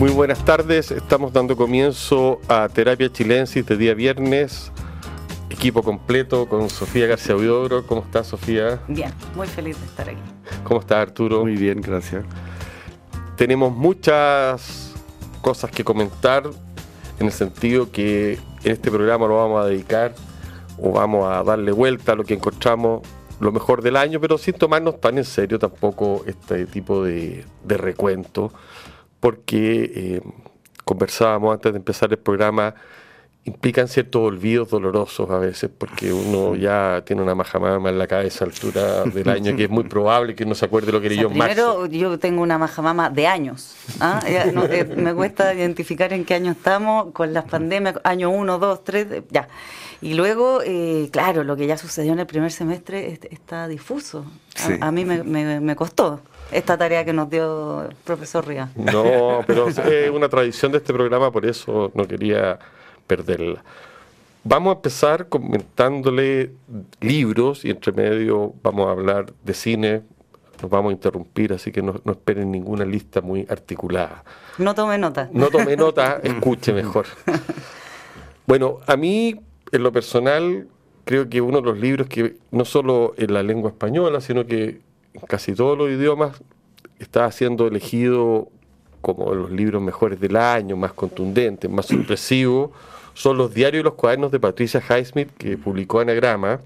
Muy buenas tardes, estamos dando comienzo a Terapia Chilensis de día viernes, equipo completo con Sofía García Huidobro. ¿Cómo estás, Sofía? Bien, muy feliz de estar aquí. ¿Cómo estás, Arturo? Muy bien, gracias. Tenemos muchas cosas que comentar en el sentido que en este programa lo vamos a dedicar o vamos a darle vuelta a lo que encontramos lo mejor del año, pero sin tomarnos tan en serio tampoco este tipo de, de recuento, porque eh, conversábamos antes de empezar el programa, implican ciertos olvidos dolorosos a veces, porque uno ya tiene una majamama en la cabeza a altura del año, que es muy probable que no se acuerde lo que yo más. Primero, yo tengo una majamama de años. ¿ah? Eh, me cuesta identificar en qué año estamos, con las pandemias, año 1, 2, 3, ya. Y luego, eh, claro, lo que ya sucedió en el primer semestre está difuso. A, mí me, costó esta tarea que nos dio el profesor Ría. No, pero es una tradición de este programa, por eso no quería perderla. Vamos a empezar comentándole libros y entre medio vamos a hablar de cine, nos vamos a interrumpir, así que no, no esperen ninguna lista muy articulada. No tome nota. No tome nota, escuche mejor. Bueno, a mí en lo personal, creo que uno de los libros que no solo en la lengua española, sino que en casi todos los idiomas está siendo elegido como los libros mejores del año, más contundentes, más sorpresivos, son los diarios y los cuadernos de Patricia Highsmith, que publicó Anagrama,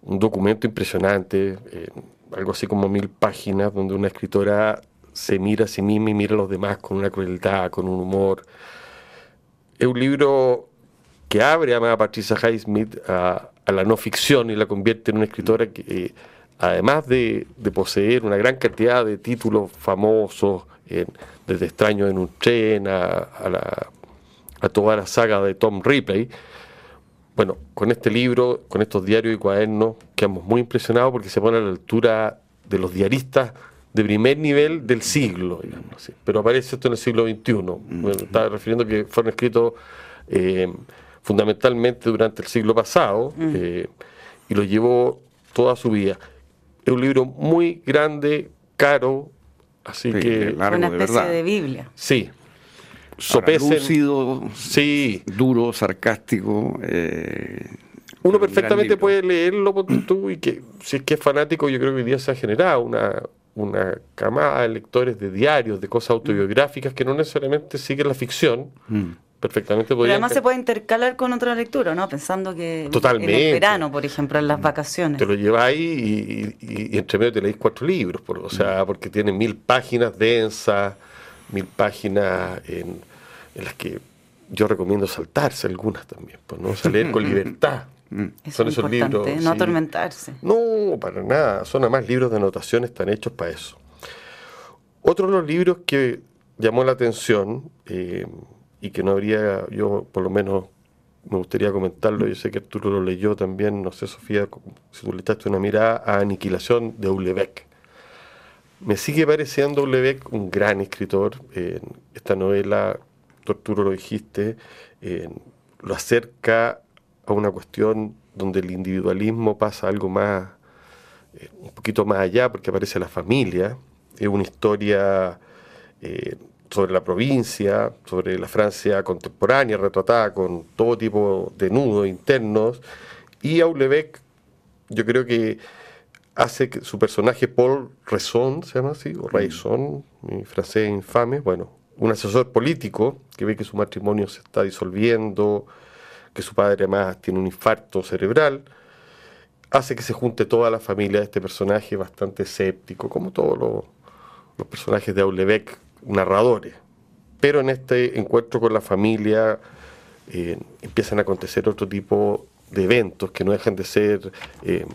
un documento impresionante, eh, algo así como mil páginas, donde una escritora se mira a sí misma y mira a los demás con una crueldad, con un humor. Es un libro que abre a Patricia Highsmith a, a, la no ficción y la convierte en una escritora que, eh, además de, poseer una gran cantidad de títulos famosos, desde Extraño en un tren a, a, toda la saga de Tom Ripley, bueno, con este libro, con estos diarios y cuadernos, quedamos muy impresionados porque se pone a la altura de los diaristas de primer nivel del siglo, digamos Pero aparece esto en el siglo XXI. Bueno, estaba refiriendo que fueron escritos eh, fundamentalmente durante el siglo pasado, eh, y lo llevó toda su vida. Es un libro muy grande, caro, así que... Largo, una especie de, Biblia. Sí. Lúcido, sí. duro, sarcástico. Eh, Uno perfectamente puede leerlo tú y que si es que es fanático, yo creo que hoy día se ha generado una, una camada de lectores de diarios, de cosas autobiográficas que no necesariamente siguen la ficción, mm perfectamente Pero además se puede intercalar con otra lectura, ¿no? Pensando que Totalmente. en el verano, por ejemplo, en las vacaciones. Te lo lleváis y, y, entre medio te leéis cuatro libros, por, o sea, porque tiene mil páginas densas, mil páginas en, las que yo recomiendo saltarse algunas también, pues no salir con libertad. son esos libros. No atormentarse. No, para nada. Son además libros de anotaciones están hechos para eso. Otro de los libros que llamó la atención, eh, y que no habría, yo por lo menos me gustaría comentarlo, yo sé que Arturo lo leyó también, no sé Sofía, si tú le echaste una mirada a Aniquilación de Ulebeck. Me sigue pareciendo Ulebeck un gran escritor, esta novela, Arturo lo dijiste, lo acerca a una cuestión donde el individualismo pasa algo más, eh, un poquito más allá, porque aparece la familia, es una historia eh, sobre la provincia, sobre la Francia contemporánea, retratada con todo tipo de nudos internos. Y Aulebec, yo creo que hace que su personaje Paul Raison, se llama así, o mm. Raison, mi francés infame, bueno, un asesor político que ve que su matrimonio se está disolviendo, que su padre además tiene un infarto cerebral, hace que se junte toda la familia de este personaje bastante escéptico, como todos los, los personajes de Aulebec narradores. Pero en este encuentro con la familia eh, empiezan a acontecer otro tipo de eventos que no dejan de ser eh,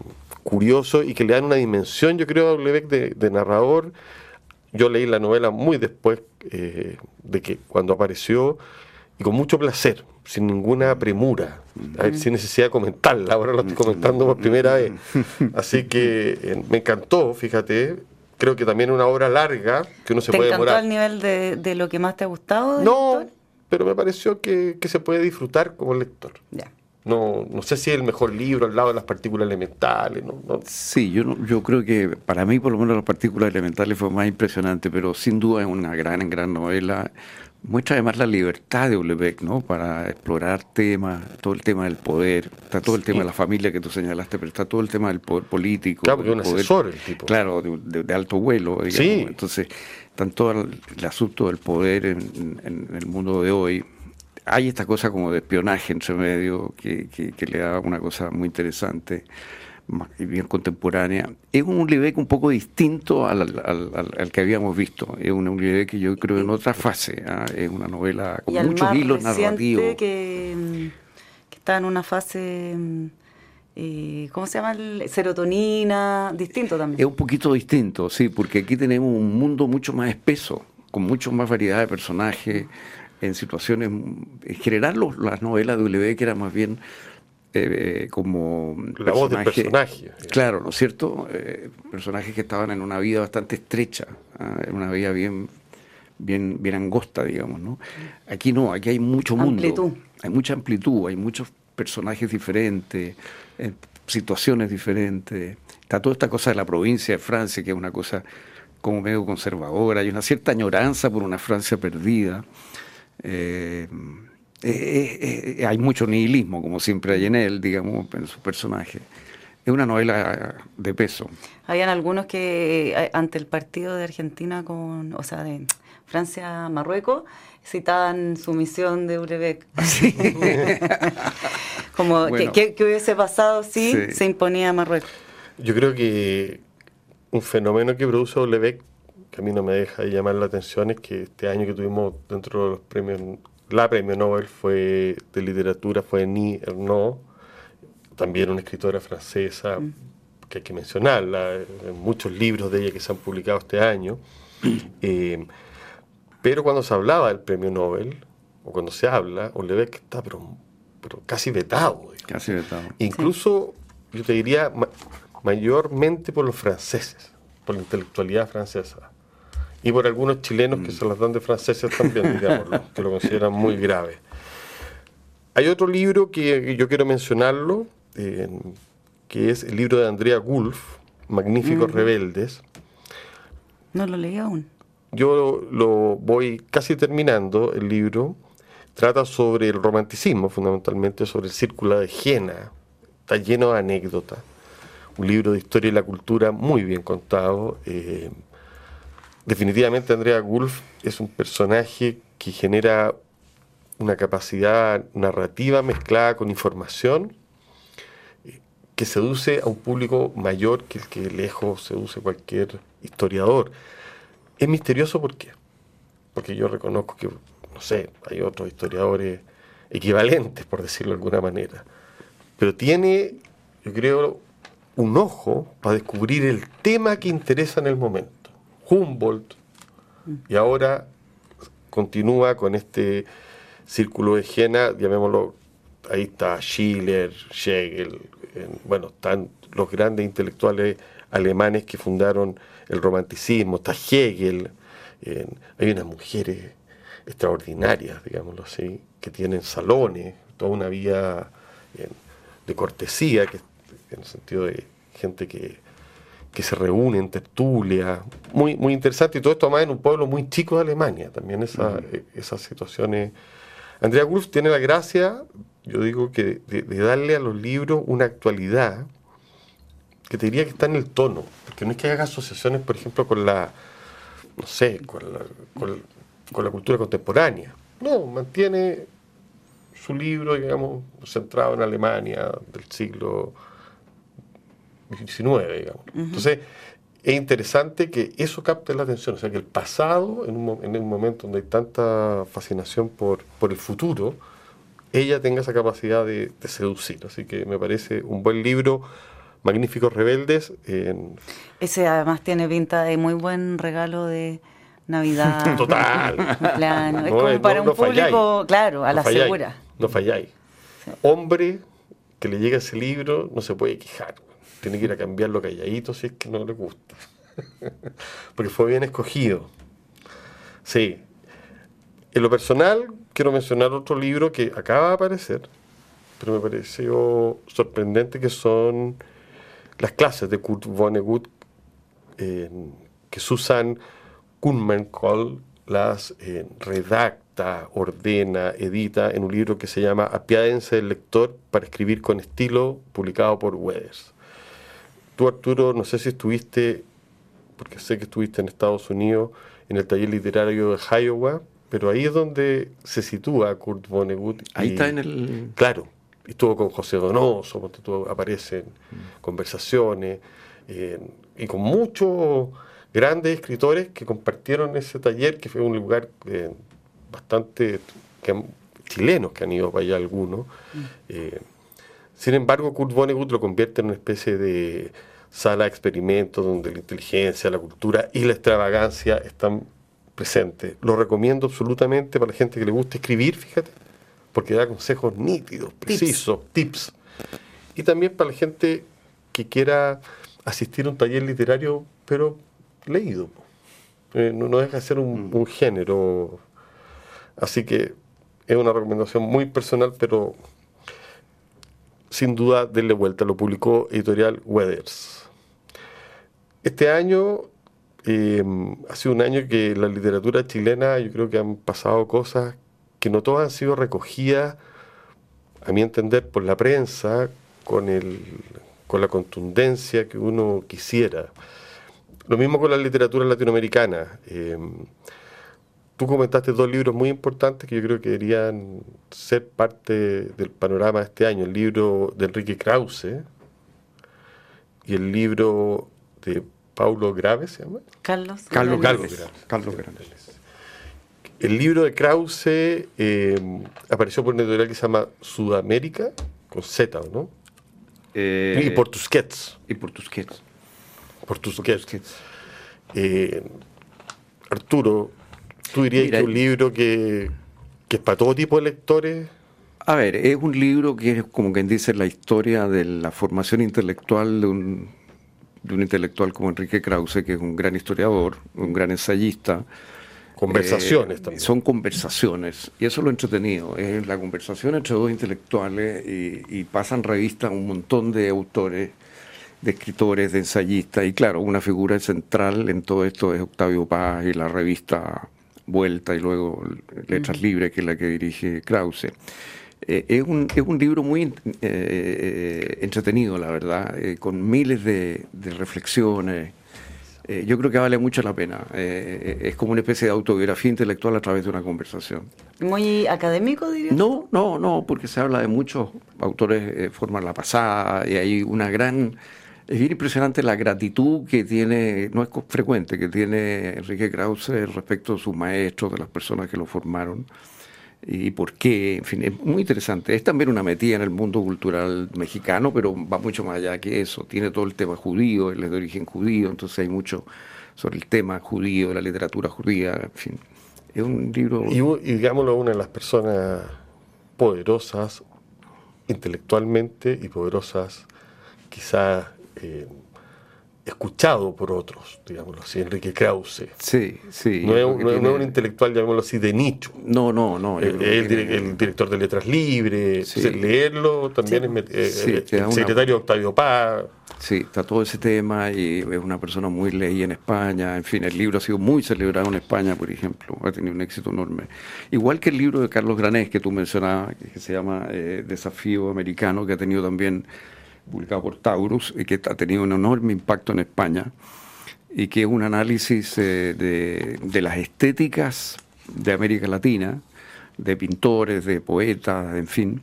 curiosos y que le dan una dimensión, yo creo, a Lebec de, narrador. Yo leí la novela muy después eh, de que cuando apareció y con mucho placer, sin ninguna premura, sin necesidad de comentarla. Ahora lo estoy comentando por primera vez. Así que me encantó, fíjate, creo que también una obra larga que uno se puede demorar. al nivel de, lo que más te ha gustado? No, pero me pareció que, se puede disfrutar como lector. Ya. No, no sé si es el mejor libro al lado de las partículas elementales. No, Sí, yo, no, yo creo que para mí por lo menos las partículas elementales fue más impresionante, pero sin duda es una gran, gran novela. Muestra además la libertad de Ulebeck, ¿no? Para explorar temas, todo el tema del poder, está todo el tema de la familia que tú señalaste, pero está todo el tema del poder político. Claro, porque un asesor el tipo. Claro, de, alto vuelo, digamos. Sí. Entonces, está todo el, asunto del poder en el mundo de hoy, hay esta cosa como de espionaje entre medio que, que, le da una cosa muy interesante y bien contemporánea. Es un Ulibeck un poco distinto al, al, que habíamos visto. Es un Ulibeck que yo creo en otra fase. ¿ah? Es una novela con muchos hilos narrativos. Que, que está en una fase... Eh, ¿Cómo se llama? serotonina, distinto también. Es un poquito distinto, sí, porque aquí tenemos un mundo mucho más espeso, con mucho más variedad de personajes, en situaciones, en general las novelas de Ulebeck eran más bien eh, como la voz del personaje. Claro, ¿no es cierto? Eh, personajes que estaban en una vida bastante estrecha, ¿ah? en una vida bien, bien, bien angosta, digamos, ¿no? Aquí no, aquí hay mucho mundo. Hay mucha amplitud, hay muchos personajes diferentes, eh, situaciones diferentes. Está toda esta cosa de la provincia de Francia, que es una cosa como medio conservadora, hay una cierta añoranza por una Francia perdida. Eh, eh, eh, hay mucho nihilismo, como siempre hay en él, digamos, en su personaje. Es una novela de peso. Habían algunos que ante el partido de Argentina con, o sea, de Francia-Marruecos, citaban su misión de Urebeck. como que, hubiese pasado si se imponía a Marruecos. Yo creo que un fenómeno que produce Ulebeck que a mí no me deja de llamar la atención es que este año que tuvimos dentro de los premios, la premio Nobel fue de literatura fue Ni Ernaux, también una escritora francesa mm. que hay que mencionarla, en muchos libros de ella que se han publicado este año. Eh, pero cuando se hablaba del premio Nobel, o cuando se habla, que está pero, pero casi vetado. Casi vetado. Incluso, yo te diría, mayormente por los franceses, por la intelectualidad francesa y por algunos chilenos que mm. se las dan de franceses también, digámoslo, que lo consideran muy grave. Hay otro libro que yo quiero mencionarlo, eh, que es el libro de Andrea Gulf, Magníficos Rebeldes. No lo leí aún. Yo lo voy casi terminando, el libro. Trata sobre el romanticismo, fundamentalmente sobre el círculo de Jena. Está lleno de anécdotas. Un libro de historia y la cultura muy bien contado. Eh, definitivamente Andrea Gulf es un personaje que genera una capacidad narrativa mezclada con información que seduce a un público mayor que el que lejos seduce cualquier historiador. Es misterioso ¿por qué? Porque yo reconozco que, no sé, hay otros historiadores equivalentes, por decirlo de alguna manera. Pero tiene, yo creo, un ojo para descubrir el tema que interesa en el momento. Humboldt, y ahora continúa con este círculo de Jena, llamémoslo, ahí está Schiller, Schegel, bueno, están los grandes intelectuales alemanes que fundaron el romanticismo, está Hegel, hay unas mujeres extraordinarias, digámoslo así, que tienen salones, toda una vida de cortesía, que, en el sentido de gente que que se reúnen, tertulia, muy, muy interesante, y todo esto más en un pueblo muy chico de Alemania, también esa, eh, esas situaciones. Andrea Gulf tiene la gracia, yo digo, que de, darle a los libros una actualidad que te diría que está en el tono, porque no es que haga asociaciones, por ejemplo, con la, no sé, con la, con la cultura contemporánea. No, mantiene su libro, digamos, centrado en Alemania del siglo 19, digamos. Entonces, es interesante que eso capte la atención, o sea, que el pasado, en un, en un momento donde hay tanta fascinación por, por el futuro, ella tenga esa capacidad de, seducir. Así que me parece un buen libro, Magníficos Rebeldes. Ese además tiene pinta de muy buen regalo de Navidad. Total. Es como para un público, claro, a la segura. No falláis. Hombre que le llega ese libro no se puede quejar tiene que ir a cambiarlo calladito si es que no le gusta. Porque fue bien escogido. Sí. En lo personal, quiero mencionar otro libro que acaba de aparecer, pero me pareció sorprendente que son las clases de Kurt Vonnegut que Susan Kunman las eh, redacta, ordena, edita en un libro que se llama Apiádense del lector para escribir con estilo, publicado por Weathers. Tú, Arturo, no sé si estuviste, porque sé que estuviste en Estados Unidos, en el taller literario de Iowa, pero ahí es donde se sitúa Kurt Vonnegut. Ahí está en el... Claro, estuvo con José Donoso, aparece aparecen conversaciones, eh, y con muchos grandes escritores que compartieron ese taller, que fue un lugar eh, bastante chilenos que han ido para allá algunos. Mm. Eh, sin embargo, Kurt Vonnegut lo convierte en una especie de sala de experimentos donde la inteligencia, la cultura y la extravagancia están presentes. Lo recomiendo absolutamente para la gente que le gusta escribir, fíjate, porque da consejos nítidos, precisos, tips. Y también para la gente que quiera asistir a un taller literario, pero leído. Eh, no, deja de ser mm. un, género. Así que es una recomendación muy personal, pero sin duda denle vuelta. Lo publicó Editorial Weathers. Este año eh, ha sido un año que la literatura chilena, yo creo que han pasado cosas que no todas han sido recogidas, a mi entender, por la prensa con, el, con la contundencia que uno quisiera. Lo mismo con la literatura latinoamericana. Eh, tú comentaste dos libros muy importantes que yo creo que deberían ser parte del panorama de este año. El libro de Enrique Krause y el libro de Paulo Graves, ¿se llama? Carlos. Carlos Graves. Carlos El libro de Krause eh, apareció por una editorial que se llama Sudamérica, con Z, ¿no? Eh, y por Tusquets. Y por Tusquets por tus eh, Arturo, ¿tú dirías que es un libro que, es para todo tipo de lectores? A ver, es un libro que es como quien dice la historia de la formación intelectual de un, de un intelectual como Enrique Krause, que es un gran historiador, un gran ensayista. Conversaciones eh, también. Son conversaciones, y eso es lo entretenido, es la conversación entre dos intelectuales y, y pasan revista un montón de autores de escritores, de ensayistas, y claro, una figura central en todo esto es Octavio Paz y la revista Vuelta y luego Letras Libres, que es la que dirige Krause. Eh, es, un, es un libro muy eh, eh, entretenido, la verdad, con miles de, reflexiones. yo creo que vale mucho la pena. es como una especie de autobiografía intelectual a través de una conversación. ¿Muy académico, diría? No, no, no, porque se habla de muchos autores, forman la pasada, y hay una gran es bien impresionante la gratitud que tiene, no es frecuente, que tiene Enrique Krause respecto a sus maestros, de las personas que lo formaron y por qué, en fin, es muy interesante. Es también una metida en el mundo cultural mexicano, pero va mucho más allá que eso. Tiene todo el tema judío, él es de origen judío, entonces hay mucho sobre el tema judío, la literatura judía, en fin. Es un libro... Y, y digámoslo, una de las personas poderosas intelectualmente y poderosas quizás eh, escuchado por otros, digámoslo así, Enrique Krause. Sí, sí. No es, un, intelectual, llamémoslo así, de nicho. No, no, no. el, director de Letras Libres, leerlo también es eh, el secretario Octavio Paz. Sí, está todo ese tema y es una persona muy leída en España. En fin, el libro ha sido muy celebrado en España, por ejemplo. Ha tenido un éxito enorme. Igual que el libro de Carlos Granés que tú mencionabas, que se llama eh, Desafío Americano, que ha tenido también publicado por Taurus, y que ha tenido un enorme impacto en España, y que es un análisis eh, de, las estéticas de América Latina, de pintores, de poetas, en fin,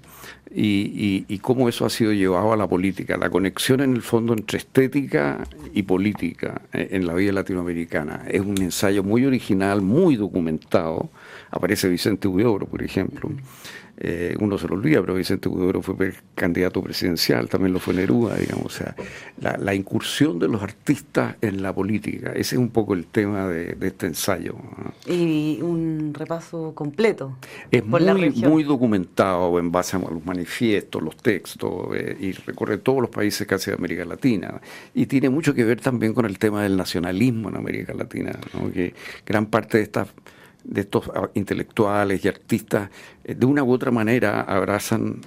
y, cómo eso ha sido llevado a la política, la conexión en el fondo entre estética y política eh, en la vida latinoamericana. Es un ensayo muy original, muy documentado. Aparece Vicente Huidobro, por ejemplo. Eh, uno se lo olvida, pero Vicente Huidobro fue candidato presidencial, también lo fue Neruda, digamos, o sea, la, incursión de los artistas en la política, ese es un poco el tema de, este ensayo. Y un repaso completo. Es muy, muy documentado en base a los manifiestos, los textos, eh, y recorre todos los países casi de América Latina, y tiene mucho que ver también con el tema del nacionalismo en América Latina, que gran parte de estas de estos intelectuales y artistas, eh, de una u otra manera abrazan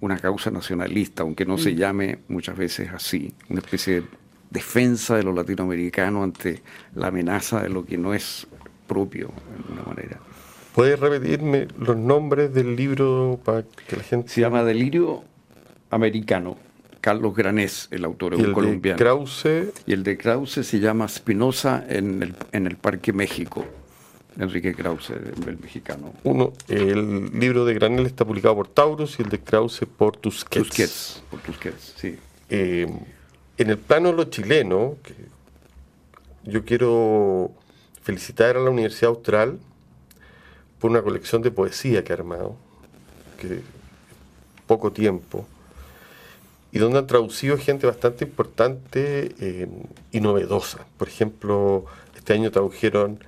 una causa nacionalista, aunque no se mm. llame muchas veces así, una especie de defensa de lo latinoamericano ante la amenaza de lo que no es propio, de alguna manera. ¿Puedes repetirme los nombres del libro para que la gente... Se llama Delirio Americano. Carlos Granés, el autor, ¿Y el colombiano. De Krause? Y el de Krause se llama Spinoza en el, en el Parque México. Enrique Krause, el, mexicano. Uno, el libro de Granel está publicado por Taurus y el de Krause por Tusquets. Tusquets, por Tusquets, sí. Eh, en el plano de lo chileno, yo quiero felicitar a la Universidad Austral por una colección de poesía que ha armado, que poco tiempo, y donde han traducido gente bastante importante eh, y novedosa. Por ejemplo, este año tradujeron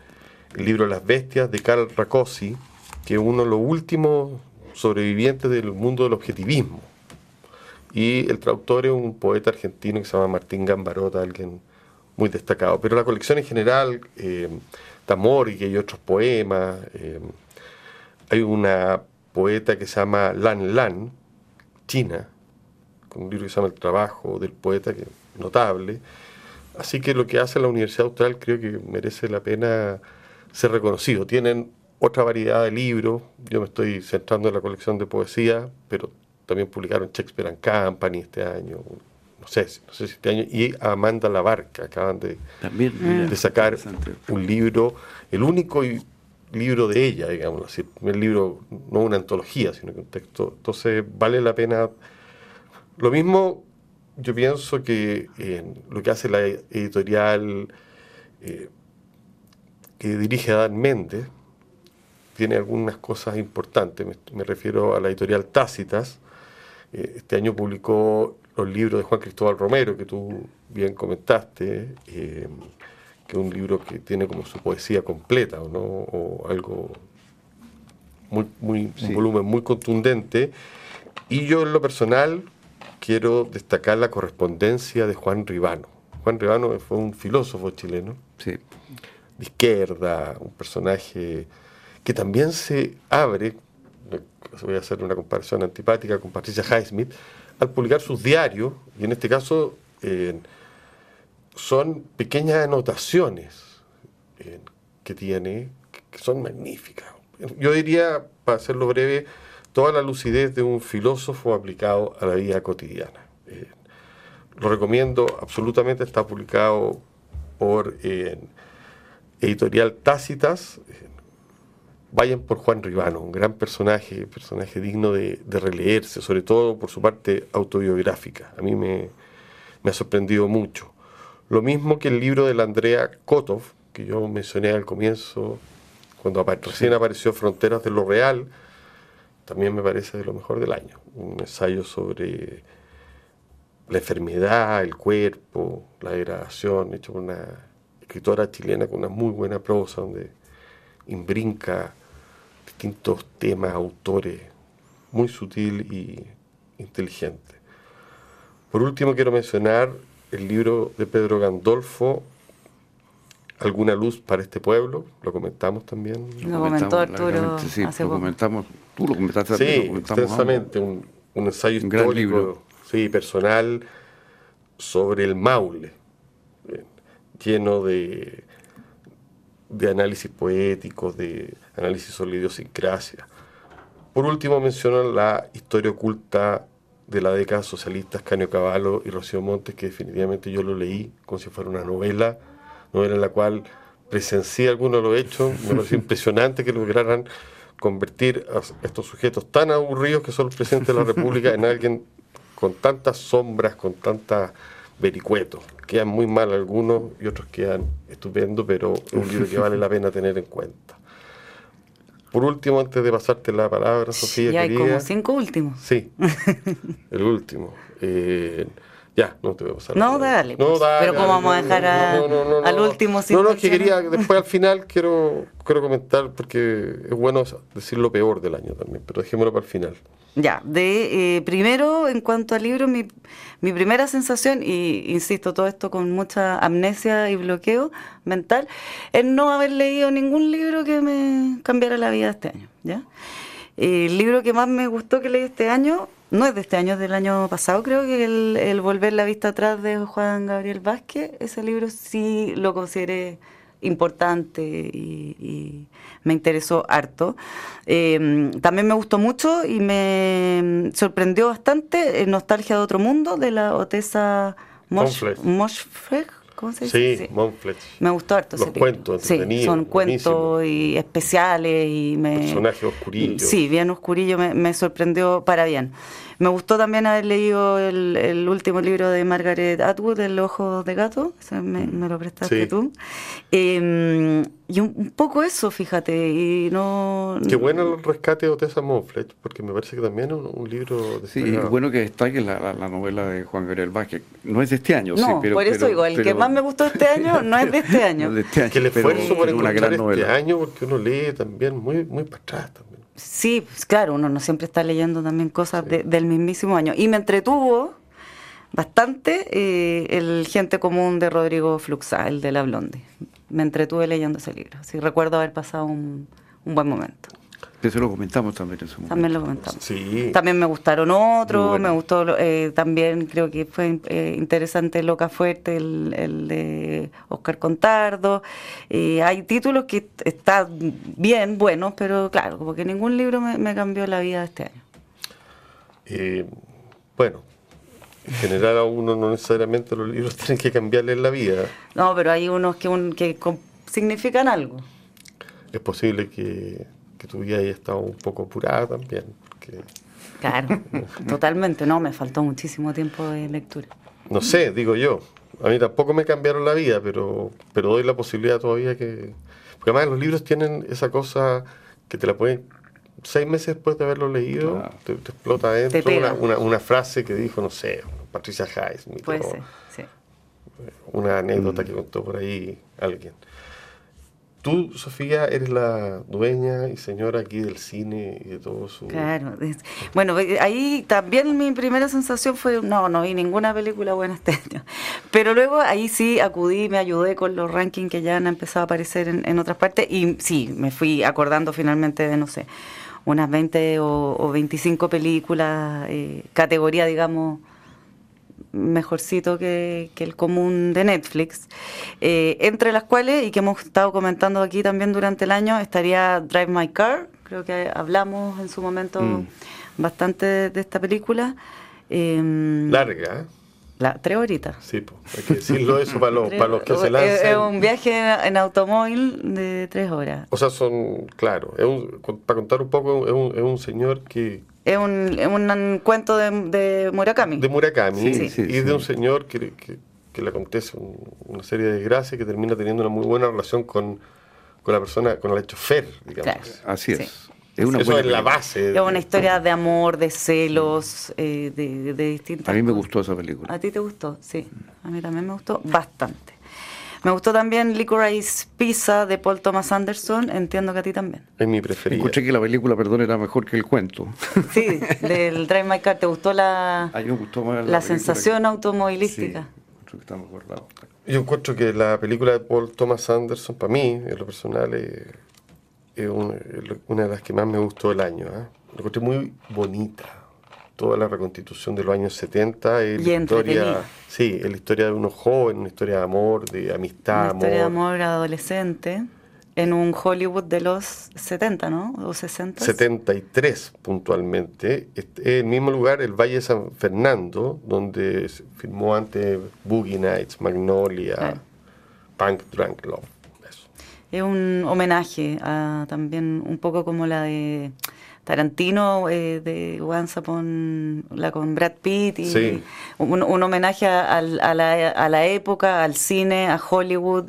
el libro Las Bestias de Carl Rakosi, que es uno de los últimos sobrevivientes del mundo del objetivismo. Y el traductor es un poeta argentino que se llama Martín Gambarota, alguien muy destacado. Pero la colección en general, eh, Tamori, hay otros poemas, eh, hay una poeta que se llama Lan Lan, china, con un libro que se llama El trabajo del poeta, que es notable. Así que lo que hace la Universidad Austral creo que merece la pena ser reconocido. Tienen otra variedad de libros, yo me estoy centrando en la colección de poesía, pero también publicaron Shakespeare and Company este año, no sé, no sé si este año, y Amanda Labarca, acaban de, de sacar un libro, el único libro de ella, digamos, así, el libro, no una antología, sino que un texto. Entonces vale la pena. Lo mismo, yo pienso que lo que hace la editorial eh, que dirige Adán Méndez, tiene algunas cosas importantes. me refiero a la editorial Tácitas, eh, este año publicó los libros de Juan Cristóbal Romero, que tú bien comentaste, eh, que es un libro que tiene como su poesía completa, ¿no? o algo, muy, muy, un volumen muy contundente. Y yo en lo personal quiero destacar la correspondencia de Juan Ribano. Juan Ribano fue un filósofo chileno, de izquierda, un personaje que también se abre voy a hacer una comparación antipática con Patricia Highsmith, al publicar sus diarios, y en este caso son pequeñas anotaciones que tiene, que son magníficas. Yo diría, para hacerlo breve, toda la lucidez de un filósofo aplicado a la vida cotidiana. Eh, lo recomiendo absolutamente, está publicado por editorial Tácitas, vayan por Juan Ribano, un gran personaje, personaje digno de, releerse, sobre todo por su parte autobiográfica. A mí me, ha sorprendido mucho. Lo mismo que el libro de la Andrea Kotov, que yo mencioné al comienzo, cuando recién apareció Fronteras de lo Real, también me parece de lo mejor del año. Un ensayo sobre la enfermedad, el cuerpo, la degradación, hecho por una escritora chilena con una muy buena prosa, donde imbrinca distintos temas, autores, muy sutil y inteligente. Por último, quiero mencionar el libro de Pedro Gandolfo, Alguna luz para este pueblo, lo comentamos también. Lo, comentó Arturo. Sí, lo comentamos, tú lo comentaste sí, lo extensamente, un, ensayo histórico, sí, personal, sobre el Maule, lleno de, de análisis poéticos, de análisis sobre la idiosincrasia. Por último, menciono la historia oculta de la década socialista, Canio Cavallo y Rocío Montes, que definitivamente yo lo leí como si fuera una novela, novela en la cual presencié algunos de los hechos. Me pareció impresionante que lograran convertir a estos sujetos tan aburridos que son los presidentes de la República en alguien con tantas sombras, con tantas vericuetos. Quedan muy mal algunos y otros quedan estupendo, pero es un libro que vale la pena tener en cuenta. Por último, antes de pasarte la palabra, Sofía. Ya hay como cinco últimos. Sí, el último. Eh, ya, no te voy a pasar. No, dale, no, pues. dale. Pero ¿cómo vamos a dejar al último sin No, no, es que quería, después al final quiero, quiero comentar, porque es bueno decir lo peor del año también, pero dejémoslo para el final. Ya, de eh, primero, en cuanto al libro, mi, mi primera sensación, y insisto, todo esto con mucha amnesia y bloqueo mental, es no haber leído ningún libro que me cambiara la vida este año. ¿ya? El libro que más me gustó que leí este año no es de este año, es del año pasado, creo que el, Volver la vista atrás de Juan Gabriel Vázquez, ese libro sí lo consideré importante y, me interesó harto. Em, también me gustó mucho y me sorprendió bastante Nostalgia de otro mundo de la Otesa Moshfegh. ¿Cómo se dice? Sí, Me gustó harto. Los cuentos, sí, son cuentos y especiales y me... Personajes oscurillos. Sí, bien oscurillo, me, me sorprendió para bien. Me gustó también haber leído el, último libro de Margaret Atwood, El ojo de gato, me, me lo prestaste tú. Em, y un, poco eso, fíjate, y no... Qué bueno el rescate de Otessa Monfletch, porque me parece que también es un, libro... Sí, es bueno que destaque la, la, novela de Juan Gabriel Vázquez. No es de este año, no, sí, pero... por eso digo, el que más me gustó este año no es de este año. de este año que el esfuerzo por encontrar una gran este novela. año, porque uno lee también muy, muy para atrás también. Sí, claro, uno no siempre está leyendo también cosas del mismísimo año. Y me entretuvo bastante eh, el Gente Común de Rodrigo Fluxa, el de La Blonde. Me entretuve leyendo ese libro. Sí, recuerdo haber pasado un buen momento. Eso lo comentamos también en su momento. También lo comentamos. Sí. También me gustaron otros, me gustó eh, también, creo que fue eh, interesante Loca Fuerte, el, de Oscar Contardo. Eh, hay títulos que están bien, buenos, pero claro, como que ningún libro me, cambió la vida este año. bueno, en general a uno no necesariamente los libros tienen que cambiarle la vida. No, pero hay unos que, que significan algo. Es posible que que tu vida haya estado un poco apurada también. Claro, totalmente, no, me faltó muchísimo tiempo de lectura. No sé, digo yo. A mí tampoco me cambiaron la vida, pero, pero doy la posibilidad todavía que... Porque además los libros tienen esa cosa que te la pueden... Seis meses después de haberlo leído, te, explota adentro una, una, frase que dijo, no sé, Patricia Hayes. Puede ser, sí. Una anécdota mm. que contó por ahí alguien. Tú, Sofía, eres la dueña y señora aquí del cine y de todo su... Claro. Bueno, ahí también mi primera sensación fue, no, no vi ninguna película buena este año. Pero luego ahí sí acudí, me ayudé con los rankings que ya han empezado a aparecer en, otras partes y sí, me fui acordando finalmente de, no sé, unas 20 o, 25 películas, eh, categoría, digamos, mejorcito que, el común de Netflix, eh, entre las cuales, y que hemos estado comentando aquí también durante el año, estaría Drive My Car, creo que hablamos en su momento mm. bastante de, esta película. Em, Larga, ¿eh? La, tres horitas. Sí, hay que decirlo eso para los, para los que se lanzan. Es un viaje en, automóvil de tres horas. O sea, son, claro, para contar un poco, es un, es un señor que, es un, es un cuento de, de, Murakami. De Murakami, y de un señor que, que, le acontece una serie de desgracias que termina teniendo una muy buena relación con, con la persona, con el chofer, digamos. Así es. Es una Eso es la base. Es una historia de amor, de celos, eh, de, de distintas A mí me gustó esa película. ¿A ti te gustó? Sí. A mí también me gustó bastante. Me gustó también Licorice Pizza de Paul Thomas Anderson, entiendo que a ti también. Es mi preferida. Escuché que la película, perdón, era mejor que el cuento. Sí, del Drive My Car, ¿te gustó la, la, sensación automovilística? Sí, que está mejor Yo encuentro que la película de Paul Thomas Anderson, para mí, en lo personal, es, una, de las que más me gustó del año. ¿eh? La encontré muy bonita toda la reconstitución de los años 70 es la historia, sí, es la historia de unos jóvenes, una historia de amor, de amistad, una historia de amor adolescente en un Hollywood de los 70, ¿no? O 60. 73 puntualmente. Este, el mismo lugar, el Valle de San Fernando, donde se filmó antes Boogie Nights, Magnolia, Punk Drunk Love. Es un homenaje a también un poco como la de Tarantino eh, de Once Upon la con Brad Pitt y un, homenaje a, la, época, al cine, a Hollywood.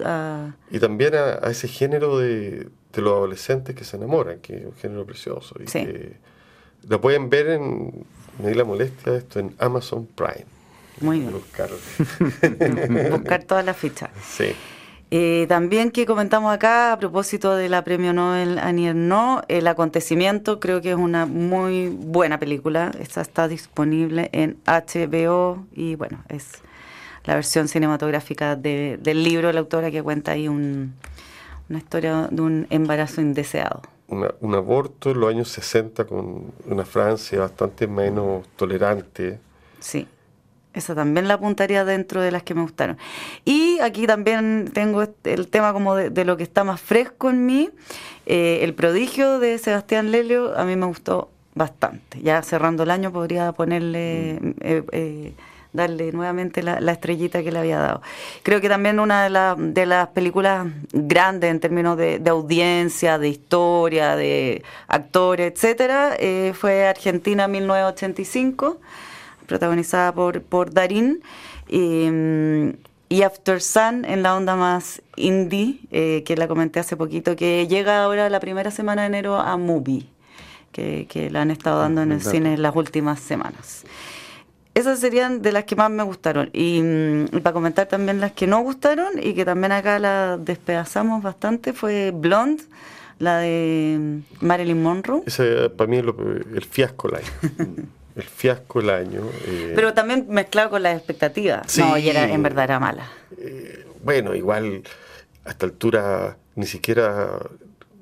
Y también a, ese género de, los adolescentes que se enamoran, que es un género precioso. Y que lo pueden ver en, me di la molestia de esto, en Amazon Prime. Muy bien. Buscar, Buscar todas las fichas. Sí. Eh, también que comentamos acá a propósito de la premio Nobel Anier No, el acontecimiento creo que es una muy buena película. Esta está disponible en HBO y bueno, es la versión cinematográfica del libro de la autora que cuenta ahí una historia de un embarazo indeseado. un aborto en los años 60 con una Francia bastante menos tolerante. Sí. Esa también la apuntaría dentro de las que me gustaron. Y aquí también tengo este, el tema como de, lo que está más fresco en mí. Eh, el prodigio de Sebastián Lelio a mí me gustó bastante. Ya cerrando el año podría ponerle, mm. eh, eh, darle nuevamente la, estrellita que le había dado. Creo que también una de, de las películas grandes en términos de, audiencia, de historia, de actores, etcétera, fue Argentina 1985 protagonizada por, por Darín. y After Sun en la onda más indie, eh, que la comenté hace poquito, que llega ahora la primera semana de enero a Movie, que, que la han estado dando en el cine en las últimas semanas. Esas serían de las que más me gustaron. Y, para comentar también las que no gustaron y que también acá la despedazamos bastante fue Blonde, la de Marilyn Monroe. Ese para mí es el fiasco la el fiasco el año. Eh, Pero también mezclado con las expectativas. no, y era, en verdad era mala. Eh, bueno, igual a esta altura ni siquiera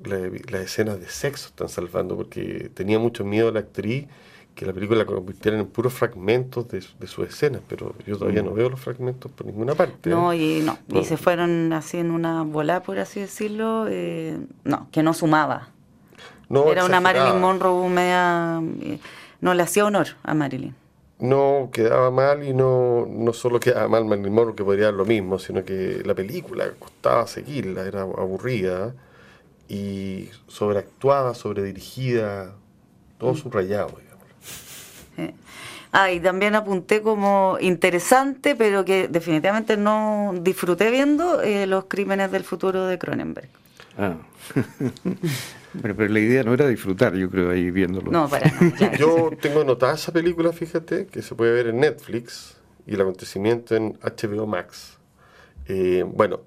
las escenas de sexo están salvando, porque tenía mucho miedo la actriz que la película la convirtiera en puros fragmentos de, de sus escenas, pero yo todavía no mm. veo los fragmentos por ninguna parte. No, y no, y se fueron así en una bola, por así decirlo, eh, no, que no sumaba. No, Era una Marilyn Monroe media no le hacía honor a Marilyn. No, quedaba mal y no, no solo quedaba mal Marilyn Monroe, que podría dar lo mismo, sino que la película costaba seguirla, era aburrida y sobreactuada, sobredirigida, todo mm. subrayado, digamos. Ah, y también apunté como interesante, pero que definitivamente no disfruté viendo eh, los crímenes del futuro de Cronenberg. Ah. pero la idea no era disfrutar, yo creo, ahí viéndolo. No, para Yo tengo notada esa película, fíjate, que se puede ver en Netflix y el acontecimiento en HBO Max. Eh, bueno,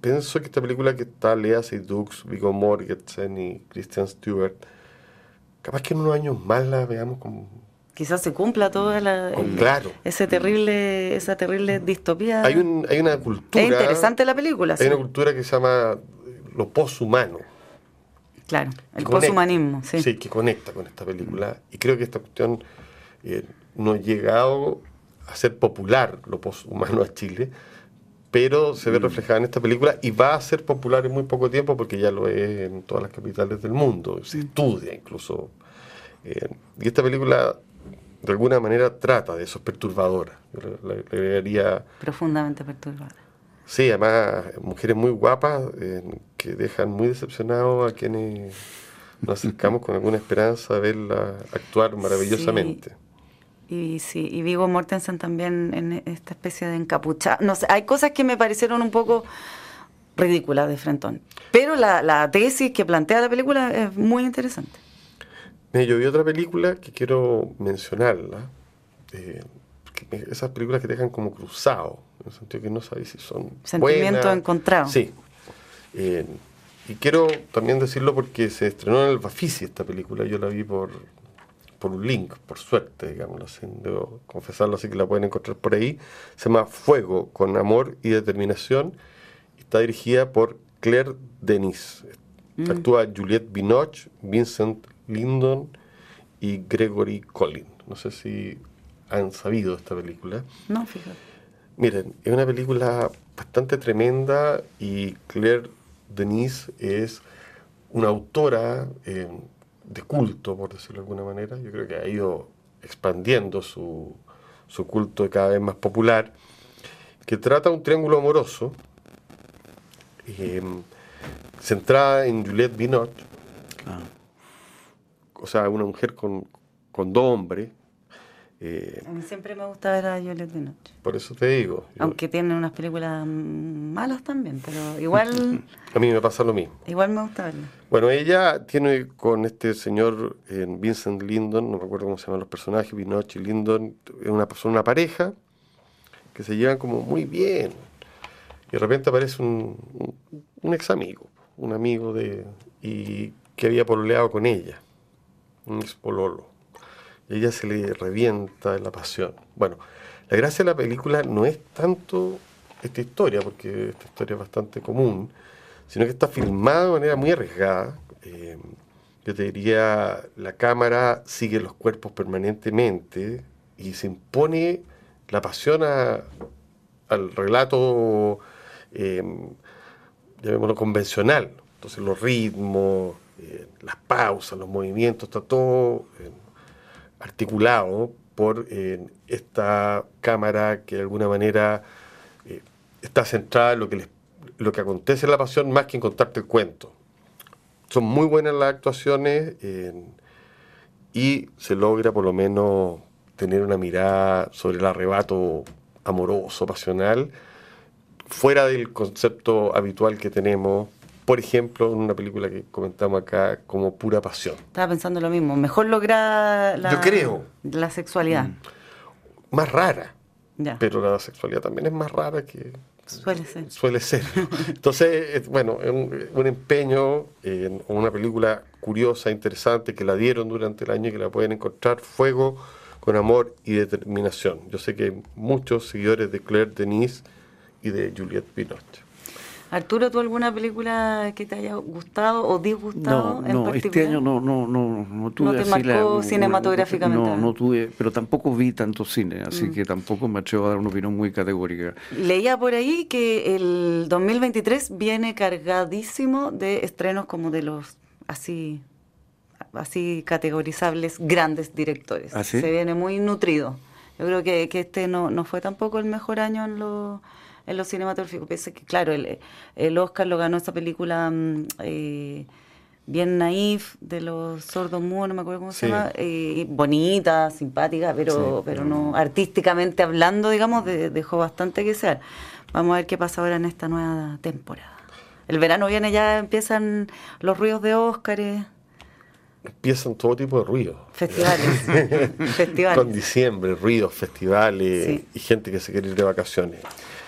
pienso que esta película que está Lea Seydoux, Viggo Mortensen y Christian Stewart, capaz que en unos años más la veamos como quizás se cumpla toda la claro. ese terrible esa terrible distopía hay, un, hay una cultura es interesante la película hay una cultura que se llama lo poshumano. Claro, el poshumanismo, sí. Sí, que conecta con esta película. Y creo que esta cuestión eh, no ha llegado a ser popular, lo poshumano a Chile, pero se ve mm. reflejada en esta película y va a ser popular en muy poco tiempo porque ya lo es en todas las capitales del mundo, se mm. estudia incluso. Eh, y esta película de alguna manera trata de eso, es perturbadora. le, Profundamente perturbadora. Sí, además, mujeres muy guapas eh, que dejan muy decepcionados a quienes nos acercamos con alguna esperanza de verla actuar maravillosamente. Y sí, y Vigo Mortensen también en esta especie de encapuchado. No sé, hay cosas que me parecieron un poco ridículas de Frentón. Pero la, tesis que plantea la película es muy interesante. yo vi otra película que quiero mencionarla. Eh, esas películas que te dejan como cruzado en el sentido que no sabéis si son Sentimiento encontrado. Sí. Eh, y quiero también decirlo porque se estrenó en el Bafisi esta película, yo la vi por, por un link, por suerte, digamos, así, debo confesarlo, así que la pueden encontrar por ahí. Se llama Fuego, con amor y determinación, está dirigida por Claire Denis. Mm. Actúa Juliette Binoche, Vincent Lindon y Gregory Collin. No sé si han sabido esta película. No, fíjate. Miren, es una película bastante tremenda y Claire Denis es una autora eh, de culto, por decirlo de alguna manera. Yo creo que ha ido expandiendo su, su culto cada vez más popular, que trata un triángulo amoroso eh, centrada en Juliette Binoche, ah. o sea, una mujer con, con dos hombres, eh, a mí siempre me gusta ver a Juliette de noche. Por eso te digo. Aunque tiene unas películas malas también, pero igual... a mí me pasa lo mismo. Igual me gusta verla. Bueno, ella tiene con este señor eh, Vincent Lindon, no me acuerdo cómo se llaman los personajes, Binoche y Lindon, una persona, una pareja, que se llevan como muy bien. Y de repente aparece un, un, ex amigo, un amigo de... y que había pololeado con ella, un ex pololo ella se le revienta la pasión. Bueno, la gracia de la película no es tanto esta historia, porque esta historia es bastante común, sino que está filmada de manera muy arriesgada, eh, yo te diría, la cámara sigue los cuerpos permanentemente y se impone la pasión al relato, eh, llamémoslo convencional. Entonces los ritmos, eh, las pausas, los movimientos, está todo articulado por esta cámara que de alguna manera está centrada en lo que, lo que acontece en la pasión más que en contarte el cuento. Son muy buenas las actuaciones y se logra por lo menos tener una mirada sobre el arrebato amoroso, pasional, fuera del concepto habitual que tenemos, por ejemplo, en una película que comentamos acá como pura pasión. Estaba pensando lo mismo, mejor lograr la, Yo creo. la sexualidad. Mm. Más rara. Pero la sexualidad también es más rara que, Suele ser. Suele ser. Entonces, bueno, es un, empeño en una película curiosa, interesante, que la dieron durante el año y que la pueden encontrar, Fuego con amor y determinación. Yo sé que hay muchos seguidores de Claire Denis y de Juliette Binoche. Arturo, ¿tú alguna película que te haya gustado o disgustado? No, no, este año no, no, no, no tuve. ¿No te marcó cinematográficamente? No, no tuve, pero tampoco vi tanto cine, así mm. que tampoco me atrevo a dar una opinión muy categórica. Leía por ahí que el 2023 viene cargadísimo de estrenos como de los así así categorizables grandes directores. ¿Ah, Se viene muy nutrido. Yo creo que, que este no, no fue tampoco el mejor año en los en los cinematográficos. Pensé que, claro, el, el Oscar lo ganó esta película mm, eh, bien naif de los sordos mudos, no me acuerdo cómo se llama, eh, bonita, simpática, pero, pero no artísticamente hablando, digamos, dejó bastante que ser. Vamos a ver qué pasa ahora en esta nueva temporada. El verano viene, ya empiezan los ruidos de Óscares empiezan todo tipo de ruidos. Festivales. festivales. Con diciembre, ruidos, festivales y gente que se quiere ir de vacaciones.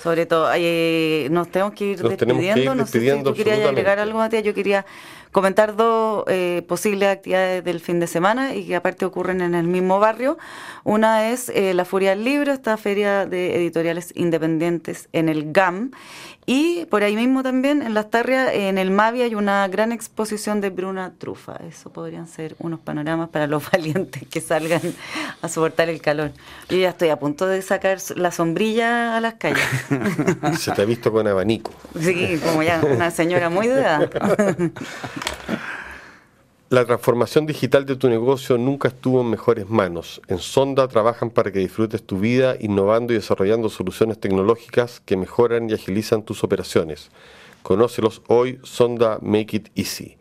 Sobre todo, eh, nos tenemos que ir despidiendo. no sé si tú querías agregar algo, Matías. Yo quería comentar dos eh, posibles actividades del fin de semana y que aparte ocurren en el mismo barrio. Una es eh, la Furia del Libro, esta feria de editoriales independientes en el GAM. Y por ahí mismo también en Las Tarrias, en el Mavi, hay una gran exposición de Bruna Trufa. Eso podrían ser unos panoramas para los valientes que salgan a soportar el calor. Yo ya estoy a punto de sacar la sombrilla a las calles. Se te ha visto con abanico. Sí, como ya una señora muy de edad. La transformación digital de tu negocio nunca estuvo en mejores manos. En Sonda trabajan para que disfrutes tu vida innovando y desarrollando soluciones tecnológicas que mejoran y agilizan tus operaciones. Conócelos hoy, Sonda Make It Easy.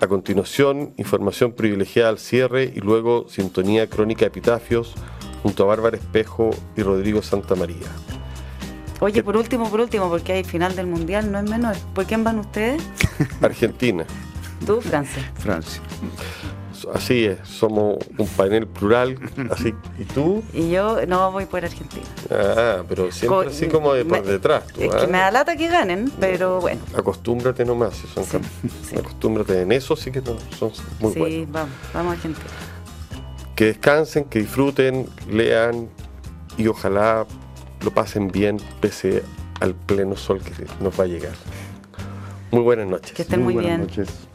A continuación, información privilegiada al cierre y luego sintonía crónica epitafios junto a Bárbara Espejo y Rodrigo Santa María. Oye, por último, por último, porque hay final del Mundial, no es menor. ¿Por quién van ustedes? Argentina. ¿Tú, Francia? Francia. Así es, somos un panel plural, así, ¿y tú? Y yo no voy por Argentina. Ah, pero siempre así como de por detrás. es que ¿ah? me da lata que ganen, pero bueno. Acostúmbrate nomás, si son acostúmbrate en eso, sí que son muy buenos. Sí, vamos, vamos a Argentina. Que descansen, que disfruten, lean y ojalá lo pasen bien pese al pleno sol que nos va a llegar. Muy buenas noches. Que estén muy, buenas bien. Noches.